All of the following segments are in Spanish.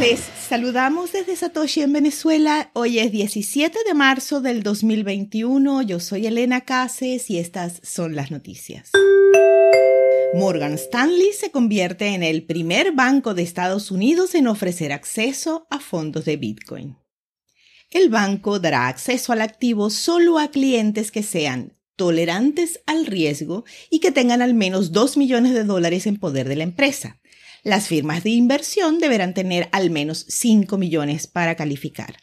Les saludamos desde Satoshi en Venezuela. Hoy es 17 de marzo del 2021. Yo soy Elena Cases y estas son las noticias. Morgan Stanley se convierte en el primer banco de Estados Unidos en ofrecer acceso a fondos de Bitcoin. El banco dará acceso al activo solo a clientes que sean tolerantes al riesgo y que tengan al menos 2 millones de dólares en poder de la empresa. Las firmas de inversión deberán tener al menos 5 millones para calificar.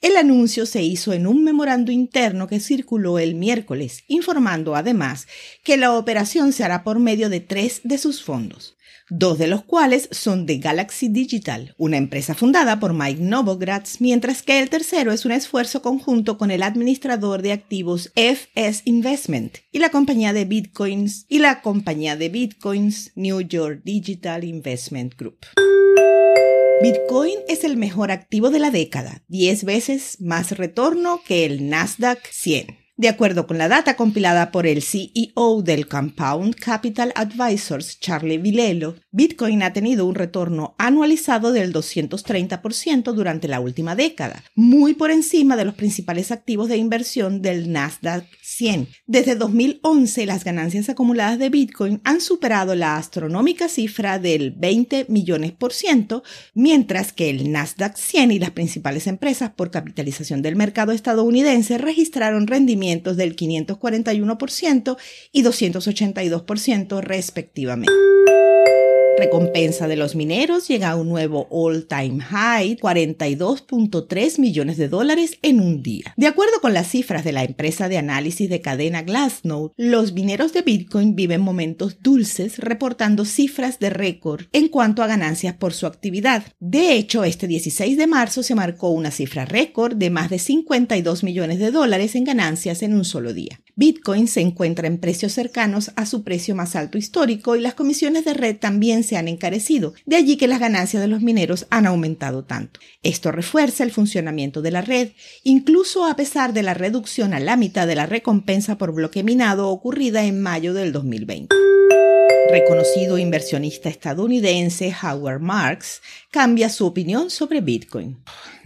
El anuncio se hizo en un memorando interno que circuló el miércoles, informando además que la operación se hará por medio de tres de sus fondos dos de los cuales son de Galaxy Digital, una empresa fundada por Mike Novogratz, mientras que el tercero es un esfuerzo conjunto con el administrador de activos FS Investment y la compañía de bitcoins y la compañía de bitcoins New York Digital Investment Group. Bitcoin es el mejor activo de la década, 10 veces más retorno que el Nasdaq 100. De acuerdo con la data compilada por el CEO del Compound Capital Advisors, Charlie Vilelo, Bitcoin ha tenido un retorno anualizado del 230% durante la última década, muy por encima de los principales activos de inversión del Nasdaq 100. Desde 2011, las ganancias acumuladas de Bitcoin han superado la astronómica cifra del 20 millones por ciento, mientras que el Nasdaq 100 y las principales empresas por capitalización del mercado estadounidense registraron rendimientos del 541% y 282% respectivamente. Recompensa de los mineros llega a un nuevo all-time high, 42.3 millones de dólares en un día. De acuerdo con las cifras de la empresa de análisis de cadena Glassnode, los mineros de Bitcoin viven momentos dulces reportando cifras de récord en cuanto a ganancias por su actividad. De hecho, este 16 de marzo se marcó una cifra récord de más de 52 millones de dólares en ganancias en un solo día. Bitcoin se encuentra en precios cercanos a su precio más alto histórico y las comisiones de red también se han encarecido, de allí que las ganancias de los mineros han aumentado tanto. Esto refuerza el funcionamiento de la red, incluso a pesar de la reducción a la mitad de la recompensa por bloque minado ocurrida en mayo del 2020 reconocido inversionista estadounidense Howard Marks cambia su opinión sobre Bitcoin.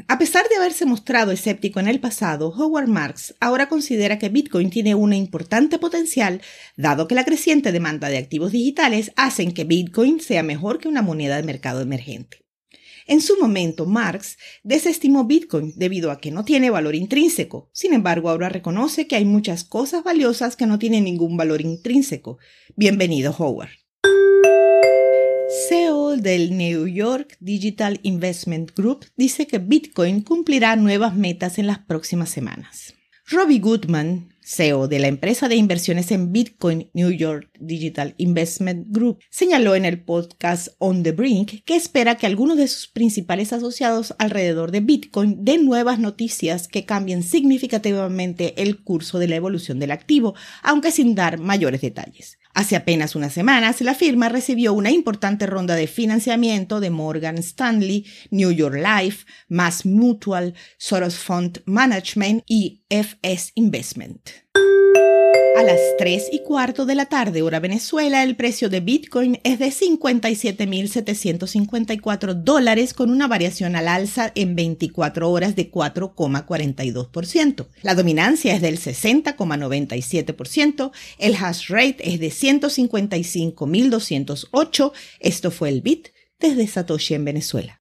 A pesar de haberse mostrado escéptico en el pasado, Howard Marks ahora considera que Bitcoin tiene un importante potencial, dado que la creciente demanda de activos digitales hacen que Bitcoin sea mejor que una moneda de mercado emergente. En su momento, Marx desestimó Bitcoin debido a que no tiene valor intrínseco. Sin embargo, ahora reconoce que hay muchas cosas valiosas que no tienen ningún valor intrínseco. Bienvenido, Howard. CEO del New York Digital Investment Group dice que Bitcoin cumplirá nuevas metas en las próximas semanas. Robbie Goodman, CEO de la empresa de inversiones en Bitcoin New York Digital Investment Group, señaló en el podcast On the Brink que espera que algunos de sus principales asociados alrededor de Bitcoin den nuevas noticias que cambien significativamente el curso de la evolución del activo, aunque sin dar mayores detalles. Hace apenas unas semanas, la firma recibió una importante ronda de financiamiento de Morgan Stanley, New York Life, Mass Mutual, Soros Fund Management y FS Investment. A las 3 y cuarto de la tarde, hora Venezuela, el precio de Bitcoin es de 57.754 dólares con una variación al alza en 24 horas de 4,42%. La dominancia es del 60,97%, el hash rate es de 155.208. Esto fue el Bit desde Satoshi en Venezuela.